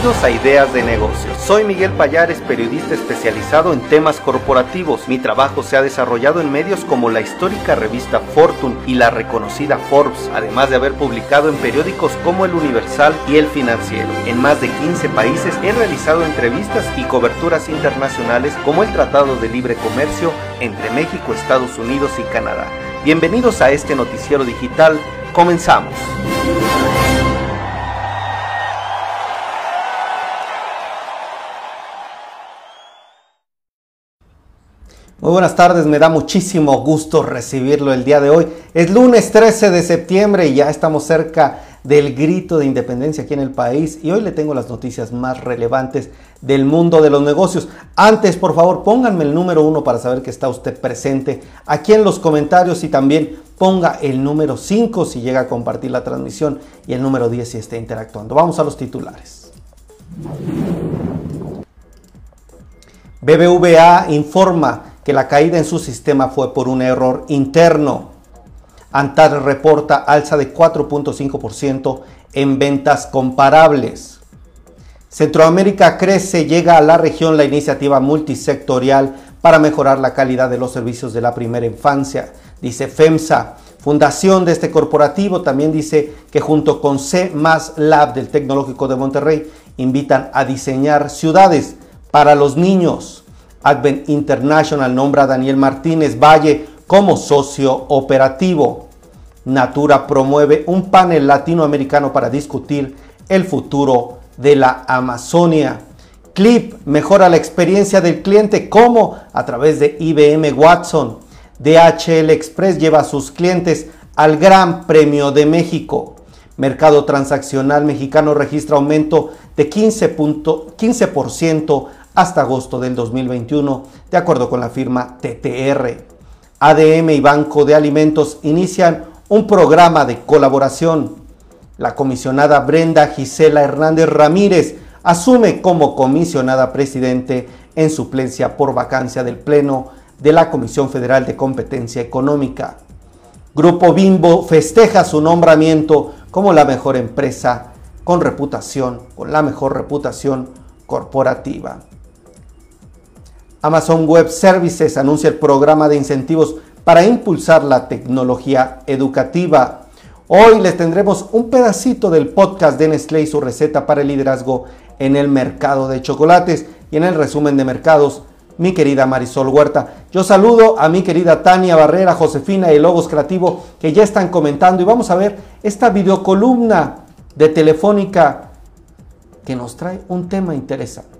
Bienvenidos a Ideas de Negocios. Soy Miguel Payares, periodista especializado en temas corporativos. Mi trabajo se ha desarrollado en medios como la histórica revista Fortune y la reconocida Forbes, además de haber publicado en periódicos como El Universal y El Financiero. En más de 15 países he realizado entrevistas y coberturas internacionales como el Tratado de Libre Comercio entre México, Estados Unidos y Canadá. Bienvenidos a este noticiero digital. Comenzamos. Muy buenas tardes, me da muchísimo gusto recibirlo el día de hoy. Es lunes 13 de septiembre y ya estamos cerca del grito de independencia aquí en el país y hoy le tengo las noticias más relevantes del mundo de los negocios. Antes, por favor, pónganme el número uno para saber que está usted presente aquí en los comentarios y también ponga el número 5 si llega a compartir la transmisión y el número 10 si está interactuando. Vamos a los titulares. BBVA informa que la caída en su sistema fue por un error interno. Antar reporta alza de 4.5% en ventas comparables. Centroamérica crece, llega a la región la iniciativa multisectorial para mejorar la calidad de los servicios de la primera infancia, dice FEMSA. Fundación de este corporativo también dice que junto con C Lab del Tecnológico de Monterrey invitan a diseñar ciudades para los niños. Advent International nombra a Daniel Martínez Valle como socio operativo. Natura promueve un panel latinoamericano para discutir el futuro de la Amazonia. Clip mejora la experiencia del cliente como a través de IBM Watson. DHL Express lleva a sus clientes al Gran Premio de México. Mercado transaccional mexicano registra aumento de 15%, 15 hasta agosto del 2021, de acuerdo con la firma TTR. ADM y Banco de Alimentos inician un programa de colaboración. La comisionada Brenda Gisela Hernández Ramírez asume como comisionada presidente en suplencia por vacancia del Pleno de la Comisión Federal de Competencia Económica. Grupo Bimbo festeja su nombramiento como la mejor empresa con reputación, con la mejor reputación corporativa. Amazon Web Services anuncia el programa de incentivos para impulsar la tecnología educativa. Hoy les tendremos un pedacito del podcast de Nestlé y su receta para el liderazgo en el mercado de chocolates y en el resumen de mercados mi querida Marisol Huerta. Yo saludo a mi querida Tania Barrera, Josefina y Logos Creativo que ya están comentando y vamos a ver esta videocolumna de Telefónica que nos trae un tema interesante.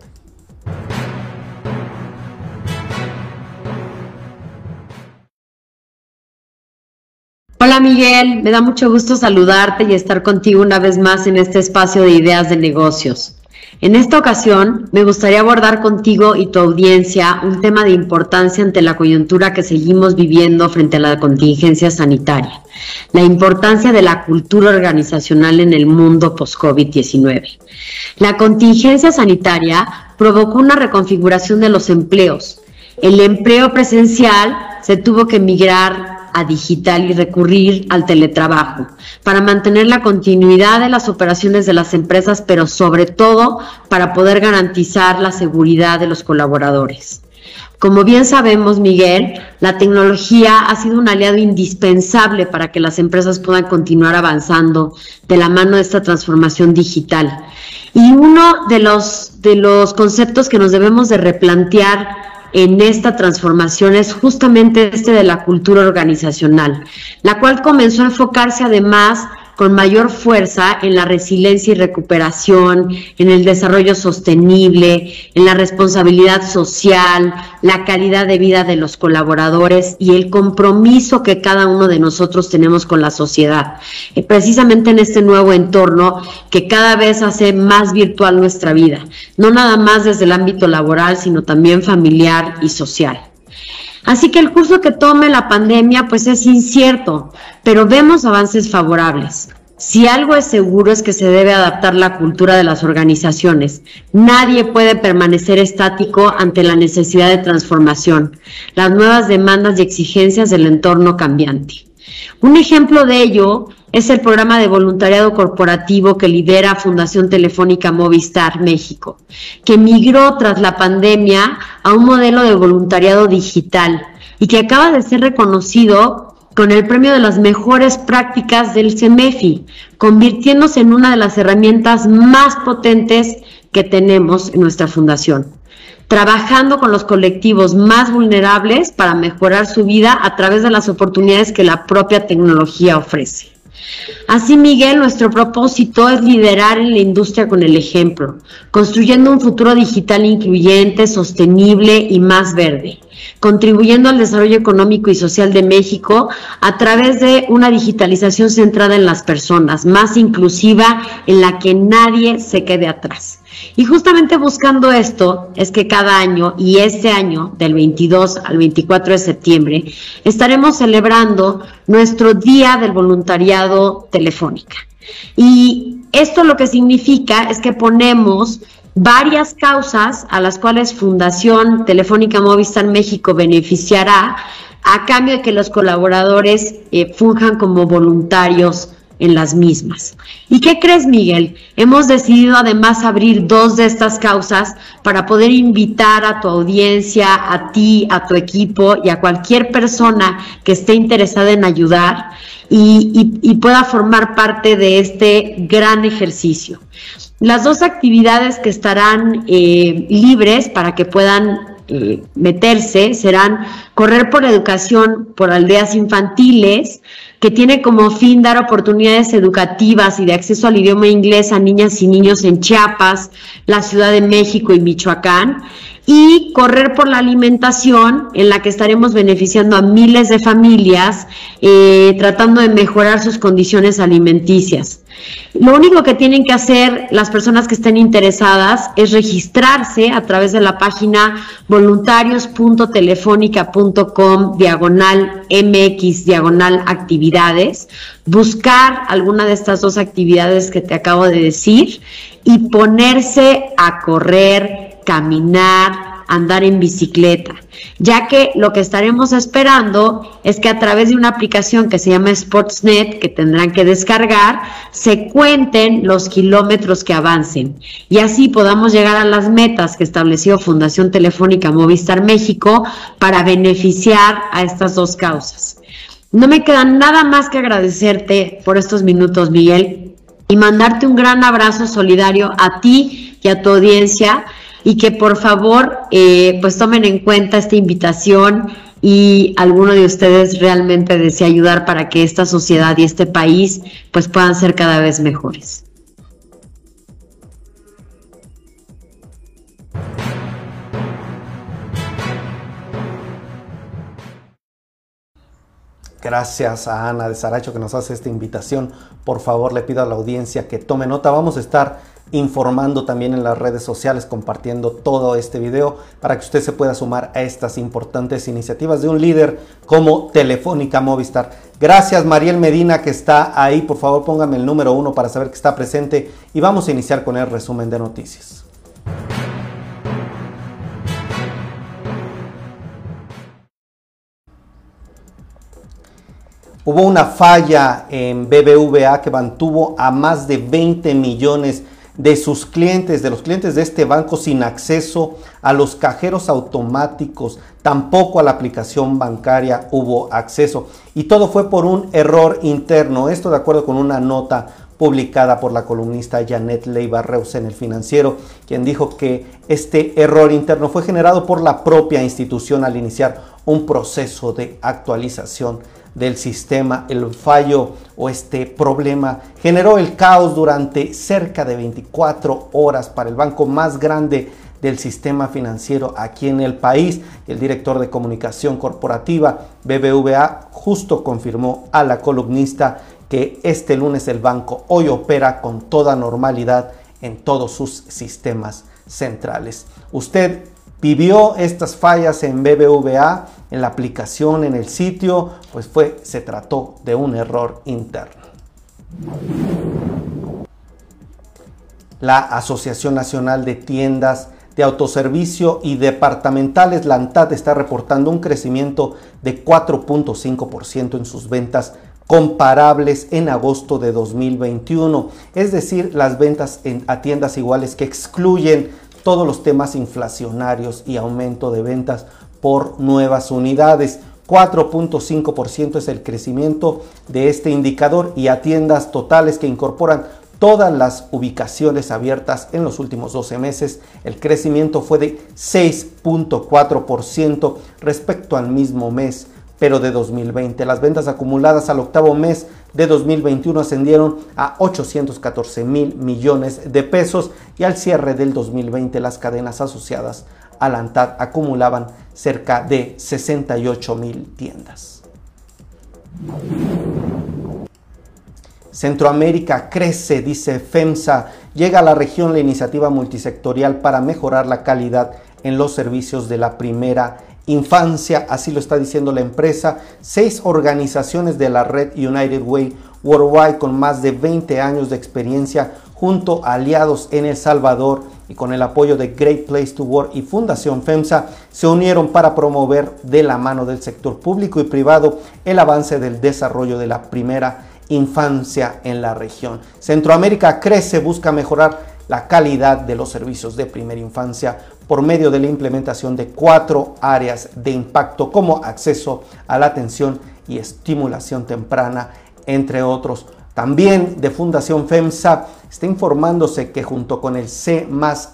Hola Miguel, me da mucho gusto saludarte y estar contigo una vez más en este espacio de ideas de negocios. En esta ocasión me gustaría abordar contigo y tu audiencia un tema de importancia ante la coyuntura que seguimos viviendo frente a la contingencia sanitaria, la importancia de la cultura organizacional en el mundo post-COVID-19. La contingencia sanitaria provocó una reconfiguración de los empleos. El empleo presencial se tuvo que migrar a digital y recurrir al teletrabajo para mantener la continuidad de las operaciones de las empresas, pero sobre todo para poder garantizar la seguridad de los colaboradores. Como bien sabemos, Miguel, la tecnología ha sido un aliado indispensable para que las empresas puedan continuar avanzando de la mano de esta transformación digital. Y uno de los, de los conceptos que nos debemos de replantear en esta transformación es justamente este de la cultura organizacional, la cual comenzó a enfocarse además con mayor fuerza en la resiliencia y recuperación, en el desarrollo sostenible, en la responsabilidad social, la calidad de vida de los colaboradores y el compromiso que cada uno de nosotros tenemos con la sociedad. Eh, precisamente en este nuevo entorno que cada vez hace más virtual nuestra vida, no nada más desde el ámbito laboral, sino también familiar y social. Así que el curso que tome la pandemia pues es incierto, pero vemos avances favorables. Si algo es seguro es que se debe adaptar la cultura de las organizaciones. Nadie puede permanecer estático ante la necesidad de transformación, las nuevas demandas y exigencias del entorno cambiante. Un ejemplo de ello es el programa de voluntariado corporativo que lidera Fundación Telefónica Movistar México, que migró tras la pandemia a un modelo de voluntariado digital y que acaba de ser reconocido con el premio de las mejores prácticas del CEMEFI, convirtiéndose en una de las herramientas más potentes que tenemos en nuestra fundación, trabajando con los colectivos más vulnerables para mejorar su vida a través de las oportunidades que la propia tecnología ofrece. Así, Miguel, nuestro propósito es liderar en la industria con el ejemplo, construyendo un futuro digital incluyente, sostenible y más verde, contribuyendo al desarrollo económico y social de México a través de una digitalización centrada en las personas, más inclusiva, en la que nadie se quede atrás. Y justamente buscando esto es que cada año, y este año, del 22 al 24 de septiembre, estaremos celebrando nuestro Día del Voluntariado Telefónica. Y esto lo que significa es que ponemos varias causas a las cuales Fundación Telefónica Movistar México beneficiará a cambio de que los colaboradores eh, funjan como voluntarios en las mismas. ¿Y qué crees, Miguel? Hemos decidido además abrir dos de estas causas para poder invitar a tu audiencia, a ti, a tu equipo y a cualquier persona que esté interesada en ayudar y, pueda formar parte de este gran ejercicio. Las dos actividades que estarán eh, libres para que puedan eh, meterse serán correr por educación por aldeas infantiles, que tiene como fin dar oportunidades educativas y de acceso al idioma inglés a niñas y niños en Chiapas, la Ciudad de México y Michoacán, y correr por la alimentación, en la que estaremos beneficiando a miles de familias, eh, tratando de mejorar sus condiciones alimenticias. Lo único que tienen que hacer las personas que estén interesadas es registrarse a través de la página voluntarios.telefónica.com diagonal mx diagonal actividades, buscar alguna de estas dos actividades que te acabo de decir y ponerse a correr, caminar, andar en bicicleta, ya que lo que estaremos esperando es que a través de una aplicación que se llama Sportsnet, que tendrán que descargar, se cuenten los kilómetros que avancen y así podamos llegar a las metas que estableció Fundación Telefónica Movistar México para beneficiar a estas dos causas. No me queda nada más que agradecerte por estos minutos, Miguel, y mandarte un gran abrazo solidario a ti y a tu audiencia y que por favor eh, pues tomen en cuenta esta invitación y alguno de ustedes realmente desea ayudar para que esta sociedad y este país pues puedan ser cada vez mejores. Gracias a Ana de Saracho que nos hace esta invitación. Por favor, le pido a la audiencia que tome nota. Vamos a estar informando también en las redes sociales, compartiendo todo este video para que usted se pueda sumar a estas importantes iniciativas de un líder como Telefónica Movistar. Gracias Mariel Medina que está ahí, por favor póngame el número uno para saber que está presente y vamos a iniciar con el resumen de noticias. Hubo una falla en BBVA que mantuvo a más de 20 millones de sus clientes, de los clientes de este banco sin acceso a los cajeros automáticos, tampoco a la aplicación bancaria hubo acceso. Y todo fue por un error interno. Esto de acuerdo con una nota publicada por la columnista Janet Leiva Reus en el financiero, quien dijo que este error interno fue generado por la propia institución al iniciar un proceso de actualización del sistema, el fallo o este problema generó el caos durante cerca de 24 horas para el banco más grande del sistema financiero aquí en el país. El director de comunicación corporativa BBVA justo confirmó a la columnista que este lunes el banco hoy opera con toda normalidad en todos sus sistemas centrales. Usted vivió estas fallas en BBVA, en la aplicación, en el sitio, pues fue, se trató de un error interno. La Asociación Nacional de Tiendas de Autoservicio y Departamentales, la ANTAD, está reportando un crecimiento de 4.5% en sus ventas comparables en agosto de 2021, es decir, las ventas en, a tiendas iguales que excluyen todos los temas inflacionarios y aumento de ventas por nuevas unidades. 4.5% es el crecimiento de este indicador y a tiendas totales que incorporan todas las ubicaciones abiertas en los últimos 12 meses, el crecimiento fue de 6.4% respecto al mismo mes pero de 2020. Las ventas acumuladas al octavo mes de 2021 ascendieron a 814 mil millones de pesos y al cierre del 2020 las cadenas asociadas a la ANTAD acumulaban cerca de 68 mil tiendas. Centroamérica crece, dice FEMSA. Llega a la región la iniciativa multisectorial para mejorar la calidad en los servicios de la primera infancia, así lo está diciendo la empresa. Seis organizaciones de la red United Way Worldwide con más de 20 años de experiencia junto a aliados en El Salvador y con el apoyo de Great Place to Work y Fundación FEMSA se unieron para promover de la mano del sector público y privado el avance del desarrollo de la primera infancia en la región. Centroamérica crece, busca mejorar la calidad de los servicios de primera infancia por medio de la implementación de cuatro áreas de impacto como acceso a la atención y estimulación temprana, entre otros. También de Fundación FEMSA está informándose que junto con el C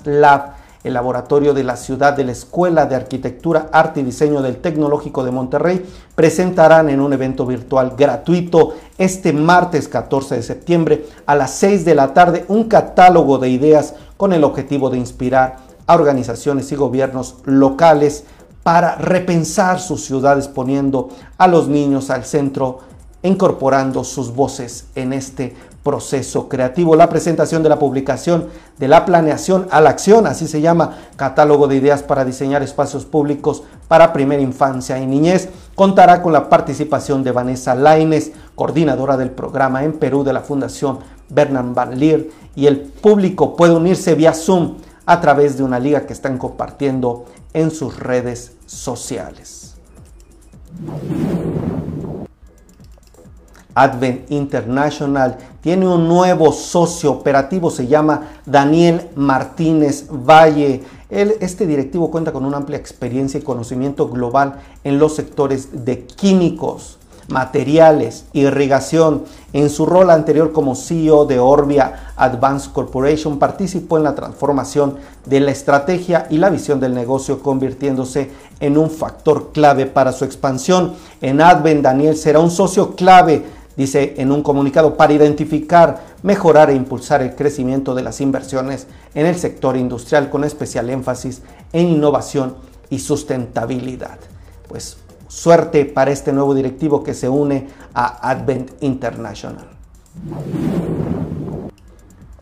Lab, el laboratorio de la ciudad de la Escuela de Arquitectura, Arte y Diseño del Tecnológico de Monterrey presentarán en un evento virtual gratuito este martes 14 de septiembre a las 6 de la tarde un catálogo de ideas con el objetivo de inspirar a organizaciones y gobiernos locales para repensar sus ciudades poniendo a los niños al centro, incorporando sus voces en este proceso creativo. La presentación de la publicación de la planeación a la acción, así se llama, catálogo de ideas para diseñar espacios públicos para primera infancia y niñez, contará con la participación de Vanessa Laines, coordinadora del programa en Perú de la Fundación Bernard Van Leer, y el público puede unirse vía Zoom a través de una liga que están compartiendo en sus redes sociales. Advent International tiene un nuevo socio operativo, se llama Daniel Martínez Valle. este directivo cuenta con una amplia experiencia y conocimiento global en los sectores de químicos, materiales, irrigación. En su rol anterior como CEO de Orbia Advanced Corporation participó en la transformación de la estrategia y la visión del negocio, convirtiéndose en un factor clave para su expansión. En Advent, Daniel será un socio clave, dice en un comunicado, para identificar, mejorar e impulsar el crecimiento de las inversiones en el sector industrial con especial énfasis en innovación y sustentabilidad. Pues Suerte para este nuevo directivo que se une a Advent International.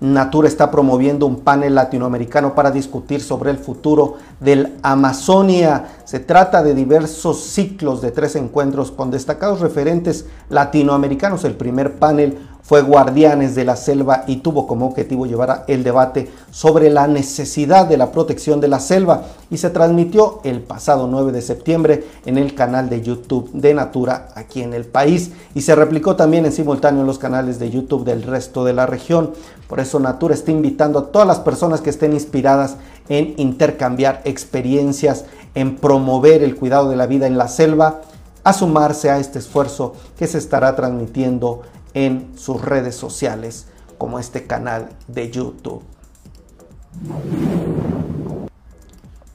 Natura está promoviendo un panel latinoamericano para discutir sobre el futuro del Amazonia. Se trata de diversos ciclos de tres encuentros con destacados referentes latinoamericanos. El primer panel fue Guardianes de la Selva y tuvo como objetivo llevar el debate sobre la necesidad de la protección de la selva y se transmitió el pasado 9 de septiembre en el canal de YouTube de Natura aquí en el país y se replicó también en simultáneo en los canales de YouTube del resto de la región. Por eso Natura está invitando a todas las personas que estén inspiradas en intercambiar experiencias, en promover el cuidado de la vida en la selva, a sumarse a este esfuerzo que se estará transmitiendo en sus redes sociales como este canal de YouTube.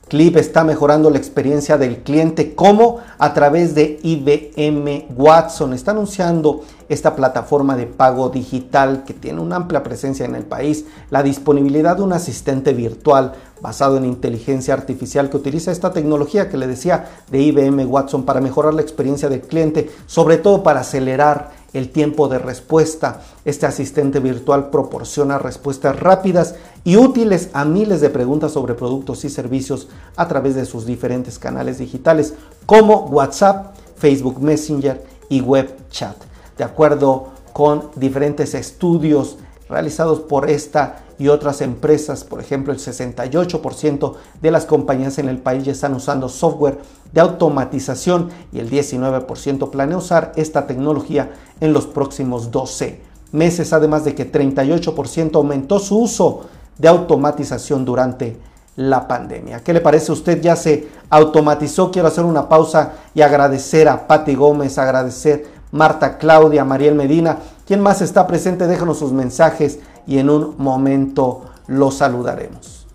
Clip está mejorando la experiencia del cliente como a través de IBM Watson. Está anunciando esta plataforma de pago digital que tiene una amplia presencia en el país, la disponibilidad de un asistente virtual basado en inteligencia artificial que utiliza esta tecnología que le decía de IBM Watson para mejorar la experiencia del cliente, sobre todo para acelerar el tiempo de respuesta. Este asistente virtual proporciona respuestas rápidas y útiles a miles de preguntas sobre productos y servicios a través de sus diferentes canales digitales como WhatsApp, Facebook Messenger y Web Chat. De acuerdo con diferentes estudios realizados por esta y otras empresas, por ejemplo, el 68% de las compañías en el país ya están usando software de automatización y el 19% planea usar esta tecnología en los próximos 12 meses, además de que 38% aumentó su uso de automatización durante la pandemia. ¿Qué le parece usted? Ya se automatizó. Quiero hacer una pausa y agradecer a Patti Gómez, agradecer Marta Claudia, Mariel Medina. ¿Quién más está presente? Déjanos sus mensajes y en un momento los saludaremos.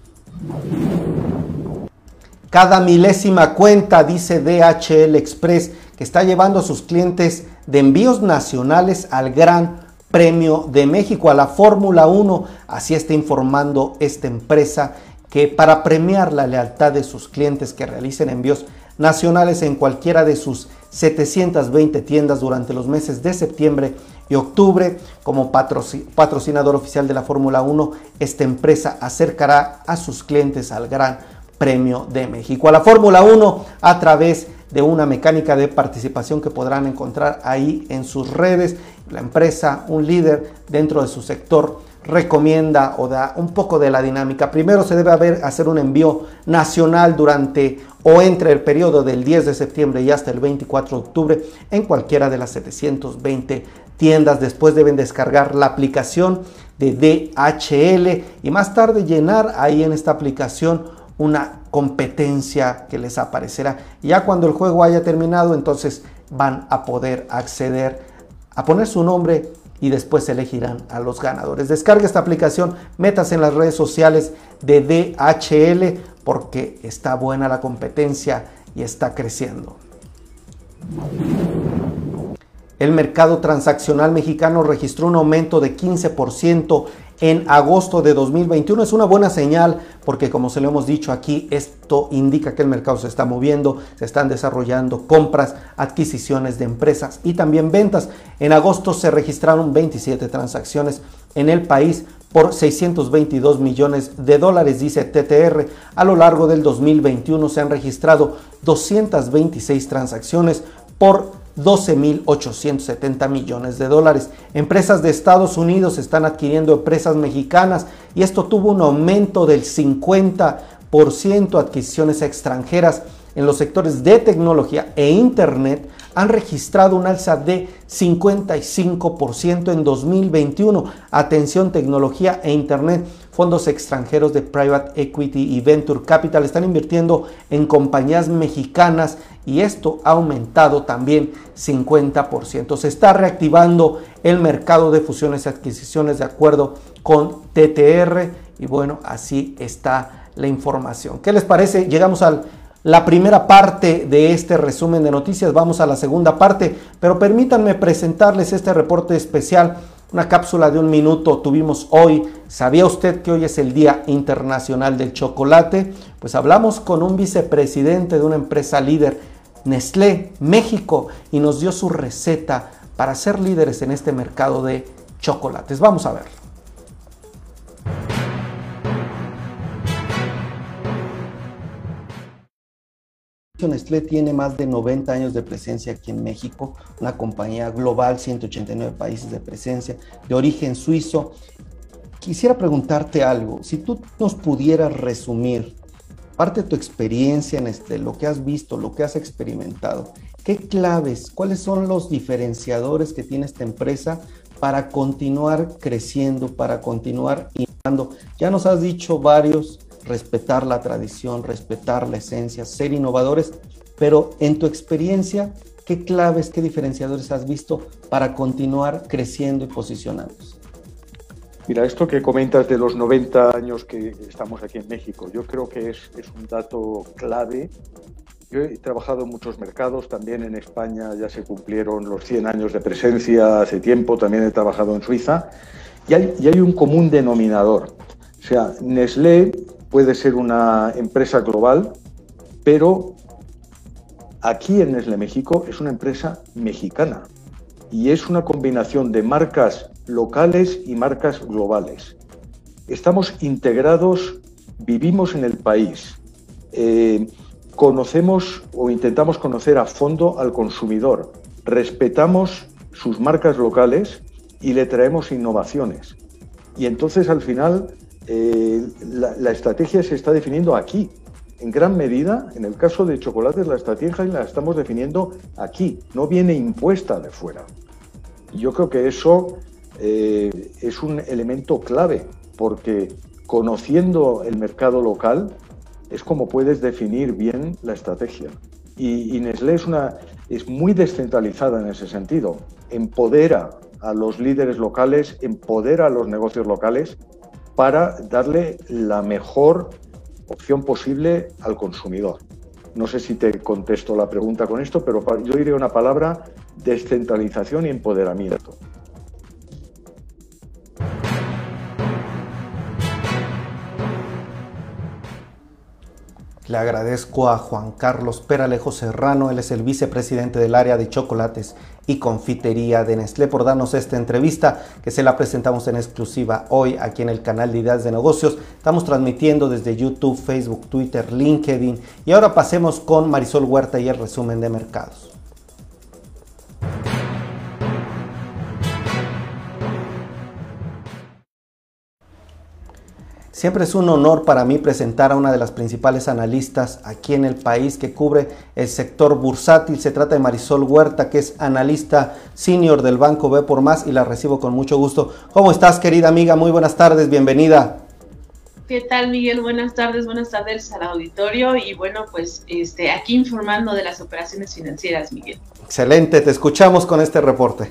Cada milésima cuenta, dice DHL Express, que está llevando a sus clientes de envíos nacionales al Gran Premio de México, a la Fórmula 1. Así está informando esta empresa que para premiar la lealtad de sus clientes que realicen envíos nacionales en cualquiera de sus 720 tiendas durante los meses de septiembre y octubre. Como patrocinador oficial de la Fórmula 1, esta empresa acercará a sus clientes al Gran Premio de México. A la Fórmula 1 a través de una mecánica de participación que podrán encontrar ahí en sus redes. La empresa, un líder dentro de su sector, recomienda o da un poco de la dinámica. Primero se debe hacer un envío nacional durante o entre el periodo del 10 de septiembre y hasta el 24 de octubre en cualquiera de las 720 tiendas. Después deben descargar la aplicación de DHL y más tarde llenar ahí en esta aplicación una competencia que les aparecerá. Ya cuando el juego haya terminado, entonces van a poder acceder a poner su nombre y después elegirán a los ganadores. Descarga esta aplicación, métase en las redes sociales de DHL porque está buena la competencia y está creciendo. El mercado transaccional mexicano registró un aumento de 15% en agosto de 2021. Es una buena señal porque como se lo hemos dicho aquí, esto indica que el mercado se está moviendo, se están desarrollando compras, adquisiciones de empresas y también ventas. En agosto se registraron 27 transacciones en el país por 622 millones de dólares, dice TTR. A lo largo del 2021 se han registrado 226 transacciones por 12.870 millones de dólares. Empresas de Estados Unidos están adquiriendo empresas mexicanas y esto tuvo un aumento del 50% adquisiciones extranjeras en los sectores de tecnología e Internet han registrado un alza de 55% en 2021. Atención, tecnología e Internet. Fondos extranjeros de Private Equity y Venture Capital están invirtiendo en compañías mexicanas y esto ha aumentado también 50%. Se está reactivando el mercado de fusiones y adquisiciones de acuerdo con TTR y bueno, así está la información. ¿Qué les parece? Llegamos a la primera parte de este resumen de noticias, vamos a la segunda parte, pero permítanme presentarles este reporte especial una cápsula de un minuto tuvimos hoy. ¿Sabía usted que hoy es el Día Internacional del Chocolate? Pues hablamos con un vicepresidente de una empresa líder, Nestlé México, y nos dio su receta para ser líderes en este mercado de chocolates. Vamos a verlo. Nestlé tiene más de 90 años de presencia aquí en México, una compañía global, 189 países de presencia, de origen suizo. Quisiera preguntarte algo, si tú nos pudieras resumir parte de tu experiencia en este, lo que has visto, lo que has experimentado, ¿qué claves, cuáles son los diferenciadores que tiene esta empresa para continuar creciendo, para continuar innovando? Ya nos has dicho varios respetar la tradición, respetar la esencia, ser innovadores, pero en tu experiencia, ¿qué claves, qué diferenciadores has visto para continuar creciendo y posicionándose? Mira, esto que comentas de los 90 años que estamos aquí en México, yo creo que es, es un dato clave. Yo he trabajado en muchos mercados, también en España ya se cumplieron los 100 años de presencia hace tiempo, también he trabajado en Suiza, y hay, y hay un común denominador. O sea, Nestlé puede ser una empresa global, pero aquí en Nestlé México es una empresa mexicana y es una combinación de marcas locales y marcas globales. Estamos integrados, vivimos en el país, eh, conocemos o intentamos conocer a fondo al consumidor, respetamos sus marcas locales y le traemos innovaciones. Y entonces al final eh, la, estrategia se está definiendo aquí, en gran medida, en el caso de chocolates, la estrategia la estamos definiendo aquí, no viene impuesta de fuera. Yo creo que eso eh, es un elemento clave, porque conociendo el mercado local es como puedes definir bien la estrategia. Y, y Nestlé es, muy descentralizada en ese sentido. Empodera a los líderes locales, empodera a los negocios locales para darle la mejor opción posible al consumidor. No sé si te contesto la pregunta con esto, pero yo diré una palabra, descentralización y empoderamiento. Le agradezco a Juan Carlos Peralejo Serrano, él es el vicepresidente del área de chocolates y confitería de Nestlé por darnos esta entrevista que se la presentamos en exclusiva hoy aquí en el canal de Ideas de Negocios. Estamos transmitiendo desde YouTube, Facebook, Twitter, LinkedIn y ahora pasemos con Marisol Huerta y el resumen de mercados. Siempre es un honor para mí presentar a una de las principales analistas aquí en el país que cubre el sector bursátil. Se trata de Marisol Huerta, que es analista senior del Banco B por Más y la recibo con mucho gusto. ¿Cómo estás, querida amiga? Muy buenas tardes, bienvenida. ¿Qué tal, Miguel? Buenas tardes, buenas tardes al auditorio y bueno, pues este, aquí informando de las operaciones financieras, Miguel. Excelente, te escuchamos con este reporte.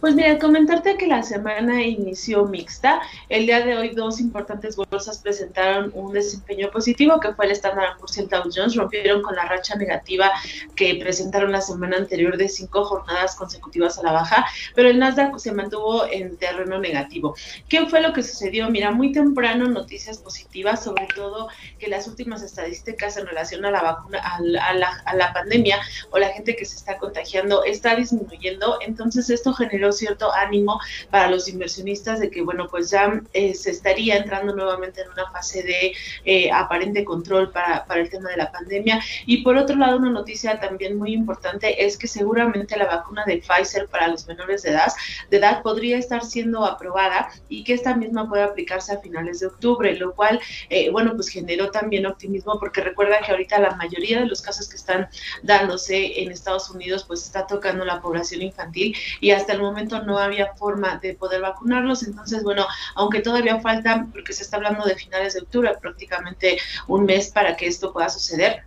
Pues mira, comentarte que la semana inició mixta. El día de hoy dos importantes bolsas presentaron un desempeño positivo, que fue el Standard Poor's y el Dow Jones, rompieron con la racha negativa que presentaron la semana anterior de cinco jornadas consecutivas a la baja, pero el Nasdaq se mantuvo en terreno negativo. ¿Qué fue lo que sucedió? Mira, muy temprano noticias positivas, sobre todo que las últimas estadísticas en relación a la vacuna, a la, a la pandemia o la gente que se está contagiando está disminuyendo, entonces esto generó cierto ánimo para los inversionistas de que, bueno, pues ya eh, se estaría entrando nuevamente en una fase de eh, aparente control para, para el tema de la pandemia. Y por otro lado, una noticia también muy importante es que seguramente la vacuna de Pfizer para los menores de edad, de edad podría estar siendo aprobada y que esta misma pueda aplicarse a finales de octubre, lo cual, eh, bueno, pues generó también optimismo porque recuerda que ahorita la mayoría de los casos que están dándose en Estados Unidos, pues está tocando la población infantil y hasta el momento no había forma de poder vacunarlos. Entonces, bueno, aunque todavía falta, porque se está hablando de finales de octubre, prácticamente un mes para que esto pueda suceder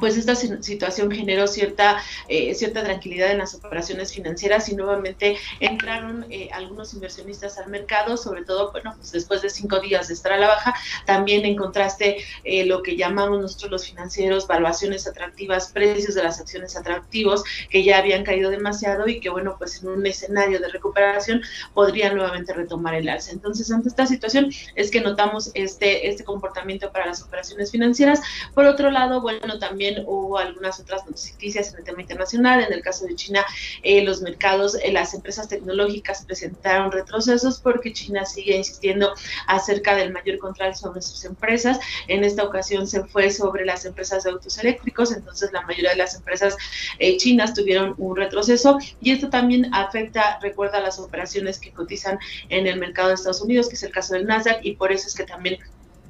pues esta situación generó cierta, eh, cierta tranquilidad en las operaciones financieras y nuevamente entraron eh, algunos inversionistas al mercado, sobre todo, bueno, pues después de cinco días de estar a la baja, también encontraste eh, lo que llamamos nosotros los financieros, valuaciones atractivas, precios de las acciones atractivos que ya habían caído demasiado y que, bueno, pues en un escenario de recuperación podrían nuevamente retomar el alza. Entonces, ante esta situación es que notamos este, este comportamiento para las operaciones financieras. Por otro lado, bueno, también hubo algunas otras noticias en el tema internacional. En el caso de China, eh, los mercados, eh, las empresas tecnológicas presentaron retrocesos porque China sigue insistiendo acerca del mayor control sobre sus empresas. En esta ocasión se fue sobre las empresas de autos eléctricos, entonces la mayoría de las empresas eh, chinas tuvieron un retroceso y esto también afecta, recuerda, las operaciones que cotizan en el mercado de Estados Unidos, que es el caso del Nasdaq, y por eso es que también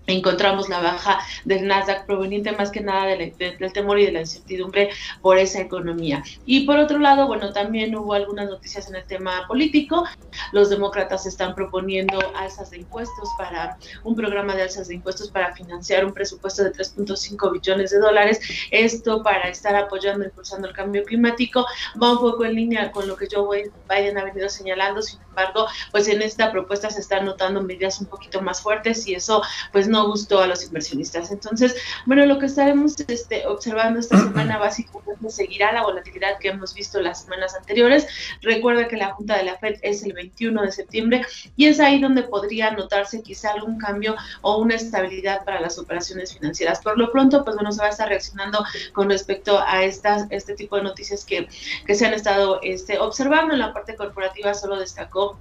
encontramos la baja del Nasdaq proveniente más que nada del, temor y de la incertidumbre por esa economía. Y por otro lado, bueno, también hubo algunas noticias en el tema político. Los demócratas están proponiendo alzas de impuestos para un programa de alzas de impuestos para financiar un presupuesto de 3.5 billones de dólares. Esto para estar apoyando, impulsando el cambio climático. Va un poco en línea con lo que Joe Biden ha venido señalando. Sin embargo, pues en esta propuesta se están notando medidas un poquito más fuertes y eso pues no gustó a los inversionistas. Entonces, bueno, lo que estaremos este, observando esta semana básicamente seguirá la volatilidad que hemos visto las semanas anteriores. Recuerda que la Junta de la FED es el 21 de septiembre y es ahí donde podría notarse quizá algún cambio o una estabilidad para las operaciones financieras. Por lo pronto, pues bueno, se va a estar reaccionando con respecto a estas, este tipo de noticias que, que se han estado este, observando. En la parte corporativa solo destacó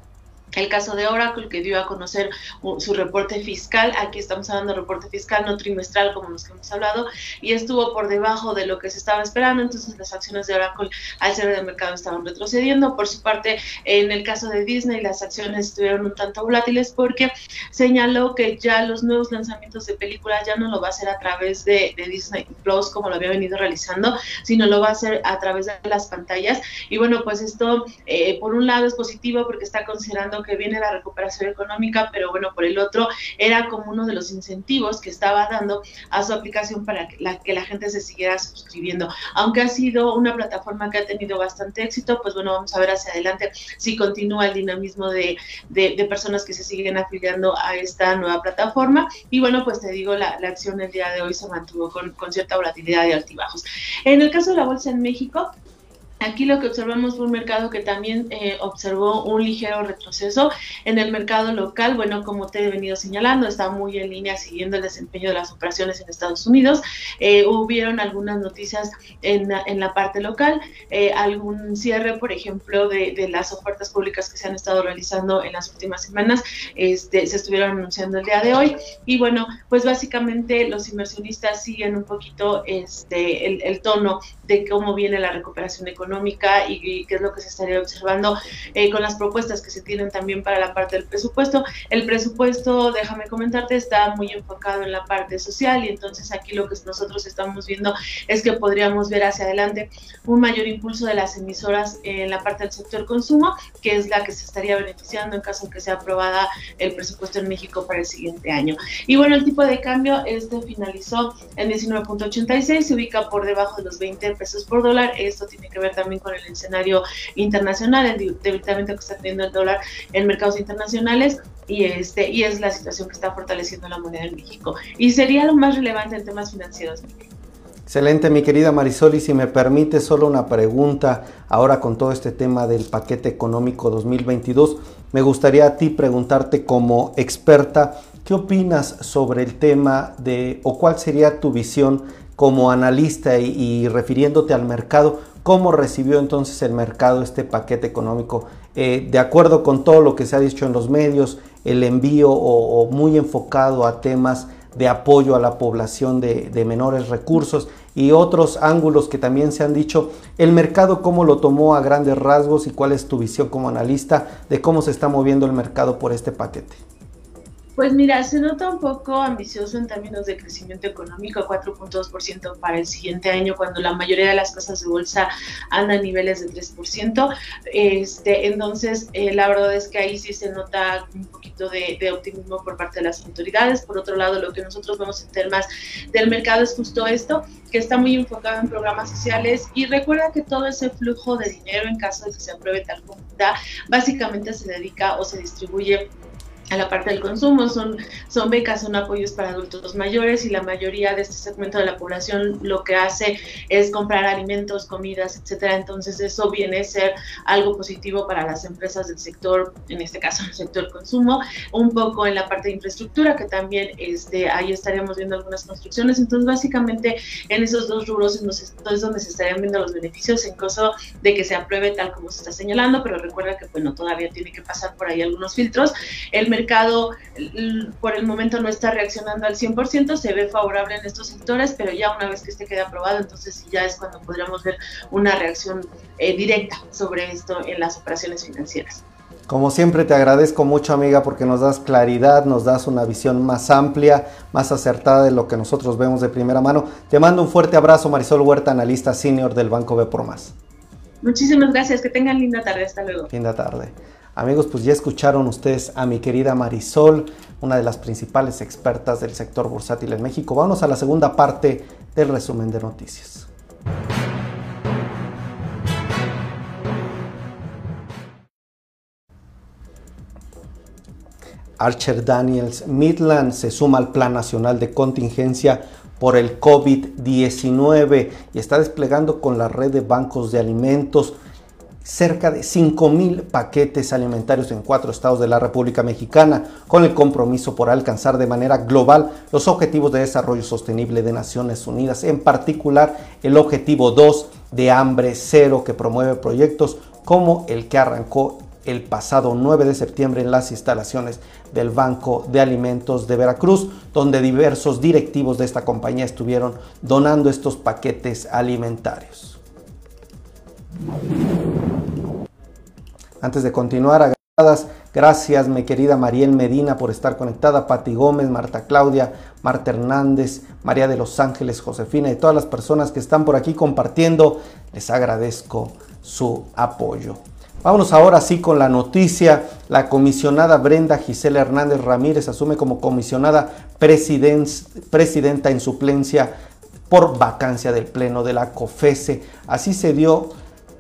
el caso de Oracle que dio a conocer su reporte fiscal, aquí estamos hablando de reporte fiscal no trimestral como los que hemos hablado, y estuvo por debajo de lo que se estaba esperando, entonces las acciones de Oracle al cierre de mercado estaban retrocediendo. Por su parte, en el caso de Disney, las acciones estuvieron un tanto volátiles porque señaló que ya los nuevos lanzamientos de películas ya no lo va a hacer a través de, Disney Plus como lo había venido realizando, sino lo va a hacer a través de las pantallas. Y bueno, pues esto eh, por un lado es positivo porque está considerando que viene la recuperación económica, pero bueno, por el otro era como uno de los incentivos que estaba dando a su aplicación para que la, que la gente se siguiera suscribiendo. Aunque ha sido una plataforma que ha tenido bastante éxito, pues bueno, vamos a ver hacia adelante si continúa el dinamismo de, de, personas que se siguen afiliando a esta nueva plataforma. Y bueno, pues te digo, la, la acción el día de hoy se mantuvo con, con cierta volatilidad y altibajos. En el caso de la bolsa en México, Aquí lo que observamos fue un mercado que también eh, observó un ligero retroceso en el mercado local. Bueno, como te he venido señalando, está muy en línea siguiendo el desempeño de las operaciones en Estados Unidos. Eh, hubieron algunas noticias en, en la parte local, eh, algún cierre, por ejemplo, de, de, las ofertas públicas que se han estado realizando en las últimas semanas, este, se estuvieron anunciando el día de hoy. Y bueno, pues básicamente los inversionistas siguen un poquito este, el, el tono de cómo viene la recuperación económica y, qué es lo que se estaría observando eh, con las propuestas que se tienen también para la parte del presupuesto. El presupuesto, déjame comentarte, está muy enfocado en la parte social y entonces aquí lo que nosotros estamos viendo es que podríamos ver hacia adelante un mayor impulso de las emisoras en la parte del sector consumo, que es la que se estaría beneficiando en caso de que sea aprobada el presupuesto en México para el siguiente año. Y bueno, el tipo de cambio, este finalizó en 19.86, se ubica por debajo de los 20 pesos por dólar. Esto tiene que ver también con el escenario internacional, el debilitamiento que está teniendo el dólar en mercados internacionales y este y es la situación que está fortaleciendo la moneda en México. Y sería lo más relevante en temas financieros. Excelente, mi querida Marisol, y si me permite solo una pregunta ahora con todo este tema del paquete económico 2022, me gustaría a ti preguntarte como experta, ¿qué opinas sobre el tema de o cuál sería tu visión como analista y, refiriéndote al mercado, ¿cómo recibió entonces el mercado este paquete económico? Eh, de acuerdo con todo lo que se ha dicho en los medios, el envío o, muy enfocado a temas de apoyo a la población de, de, menores recursos y otros ángulos que también se han dicho, el mercado cómo lo tomó a grandes rasgos y cuál es tu visión como analista de cómo se está moviendo el mercado por este paquete. Pues mira, se nota un poco ambicioso en términos de crecimiento económico, 4.2% para el siguiente año, cuando la mayoría de las casas de bolsa andan a niveles de 3%. Este, entonces, eh, la verdad es que ahí sí se nota un poquito de, optimismo por parte de las autoridades. Por otro lado, lo que nosotros vemos en temas del mercado es justo esto, que está muy enfocado en programas sociales y recuerda que todo ese flujo de dinero, en caso de que se apruebe tal está, básicamente se dedica o se distribuye a la parte del consumo, son, son becas, son apoyos para adultos mayores y la mayoría de este segmento de la población lo que hace es comprar alimentos, comidas, etcétera. Entonces eso viene a ser algo positivo para las empresas del sector, en este caso el sector consumo, un poco en la parte de infraestructura, que también este, ahí estaríamos viendo algunas construcciones. Entonces básicamente en esos dos rubros es donde se estarían viendo los beneficios en caso de que se apruebe tal como se está señalando, pero recuerda que bueno, todavía tiene que pasar por ahí algunos filtros. El mercado por el momento no está reaccionando al 100%, se ve favorable en estos sectores, pero ya una vez que este quede aprobado, entonces ya es cuando podríamos ver una reacción eh, directa sobre esto en las operaciones financieras. Como siempre te agradezco mucho amiga porque nos das claridad, nos das una visión más amplia, más acertada de lo que nosotros vemos de primera mano. Te mando un fuerte abrazo Marisol Huerta, analista senior del Banco B por Más. Muchísimas gracias, que tengan linda tarde, hasta luego. Linda tarde. Amigos, pues ya escucharon ustedes a mi querida Marisol, una de las principales expertas del sector bursátil en México. Vamos a la segunda parte del resumen de noticias. Archer Daniels Midland se suma al Plan Nacional de Contingencia por el COVID-19 y está desplegando con la red de bancos de alimentos cerca de 5 mil paquetes alimentarios en cuatro estados de la República Mexicana, con el compromiso por alcanzar de manera global los objetivos de desarrollo sostenible de Naciones Unidas, en particular el objetivo 2 de hambre cero que promueve proyectos como el que arrancó el pasado 9 de septiembre en las instalaciones del Banco de Alimentos de Veracruz, donde diversos directivos de esta compañía estuvieron donando estos paquetes alimentarios. Antes de continuar, Gracias, mi querida Mariel Medina, por estar conectada. Pati Gómez, Marta Claudia, Marta Hernández, María de los Ángeles, Josefina y todas las personas que están por aquí compartiendo. Les agradezco su apoyo. Vámonos ahora sí con la noticia. La comisionada Brenda Gisela Hernández Ramírez asume como comisionada presidenta en suplencia por vacancia del Pleno de la COFESE. Así se dio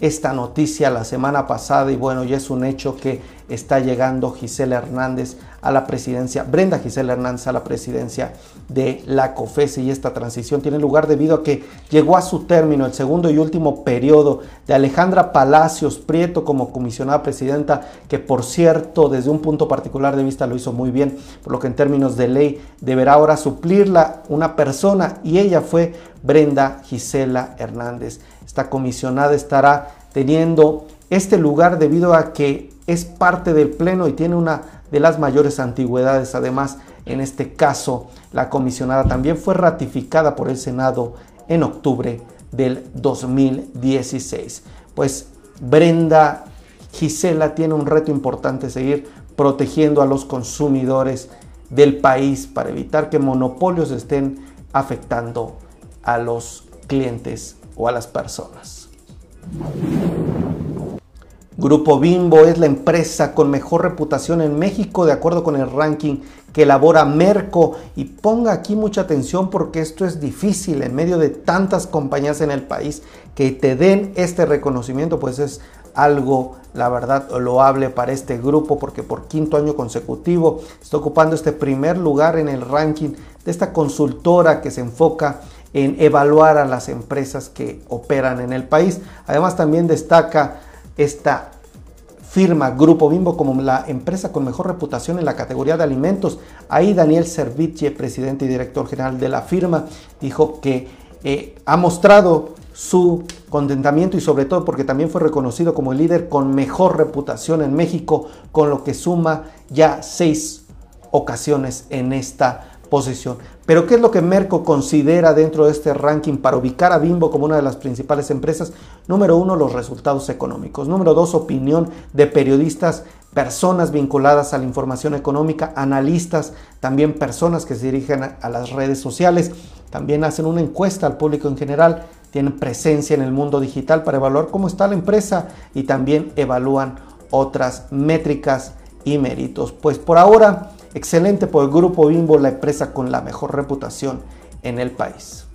esta noticia la semana pasada y bueno, ya es un hecho que está llegando Gisela Hernández a la presidencia, Brenda Gisela Hernández a la presidencia de la COFESE y esta transición tiene lugar debido a que llegó a su término el segundo y último periodo de Alejandra Palacios Prieto como comisionada presidenta, que por cierto desde un punto particular de vista lo hizo muy bien, por lo que en términos de ley deberá ahora suplirla una persona y ella fue Brenda Gisela Hernández. Esta comisionada estará teniendo este lugar debido a que es parte del Pleno y tiene una de las mayores antigüedades. Además, en este caso, la comisionada también fue ratificada por el Senado en octubre del 2016. Pues Brenda Gisela tiene un reto importante, seguir protegiendo a los consumidores del país para evitar que monopolios estén afectando a los clientes o a las personas. Grupo Bimbo es la empresa con mejor reputación en México de acuerdo con el ranking que elabora Merco. Y ponga aquí mucha atención porque esto es difícil en medio de tantas compañías en el país que te den este reconocimiento, pues es algo, la verdad, loable para este grupo porque por quinto año consecutivo está ocupando este primer lugar en el ranking de esta consultora que se enfoca en evaluar a las empresas que operan en el país. Además también destaca esta firma Grupo Bimbo como la empresa con mejor reputación en la categoría de alimentos. Ahí Daniel Servitje, presidente y director general de la firma, dijo que eh, ha mostrado su contentamiento y sobre todo porque también fue reconocido como el líder con mejor reputación en México, con lo que suma ya seis ocasiones en esta posición. Pero ¿qué es lo que Merco considera dentro de este ranking para ubicar a Bimbo como una de las principales empresas? Número uno, los resultados económicos. Número dos, opinión de periodistas, personas vinculadas a la información económica, analistas, también personas que se dirigen a, las redes sociales. También hacen una encuesta al público en general, tienen presencia en el mundo digital para evaluar cómo está la empresa y también evalúan otras métricas y méritos. Pues por ahora Excelente por el Grupo Bimbo, la empresa con la mejor reputación en el país.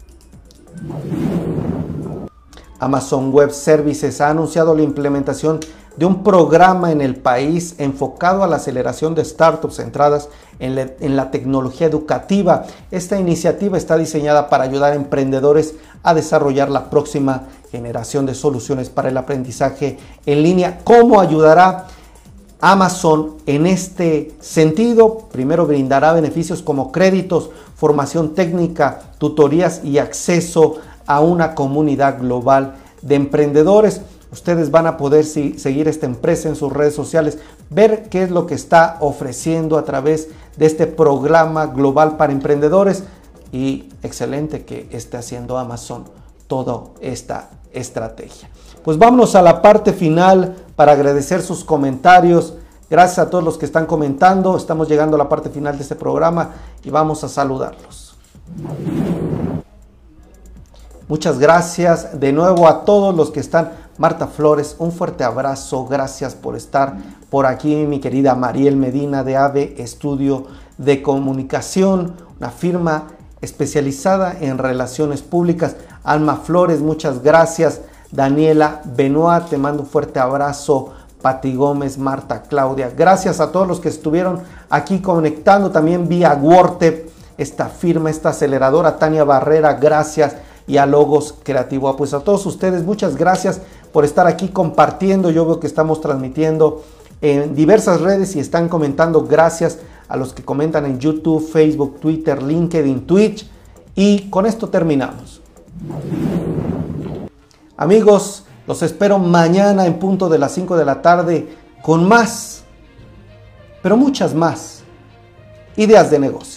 Amazon Web Services ha anunciado la implementación de un programa en el país enfocado a la aceleración de startups centradas en la, tecnología educativa. Esta iniciativa está diseñada para ayudar a emprendedores a desarrollar la próxima generación de soluciones para el aprendizaje en línea. ¿Cómo ayudará? Amazon en este sentido, primero brindará beneficios como créditos, formación técnica, tutorías y acceso a una comunidad global de emprendedores. Ustedes van a poder seguir esta empresa en sus redes sociales, ver qué es lo que está ofreciendo a través de este programa global para emprendedores y excelente que esté haciendo Amazon toda esta estrategia. Pues vámonos a la parte final para agradecer sus comentarios. Gracias a todos los que están comentando. Estamos llegando a la parte final de este programa y vamos a saludarlos. Muchas gracias de nuevo a todos los que están. Marta Flores, un fuerte abrazo. Gracias por estar por aquí, mi querida Mariel Medina de AVE Estudio de Comunicación, una firma especializada en relaciones públicas. Alma Flores, muchas gracias. Daniela Benoit, te mando un fuerte abrazo. Pati Gómez, Marta, Claudia. Gracias a todos los que estuvieron aquí conectando también vía WordTep, esta firma, esta aceleradora. Tania Barrera, gracias. Y a Logos Creativo. Pues a todos ustedes, muchas gracias por estar aquí compartiendo. Yo veo que estamos transmitiendo en diversas redes y están comentando. Gracias a los que comentan en YouTube, Facebook, Twitter, LinkedIn, Twitch. Y con esto terminamos. Amigos, los espero mañana en punto de las 5 de la tarde con más, pero muchas más, ideas de negocio.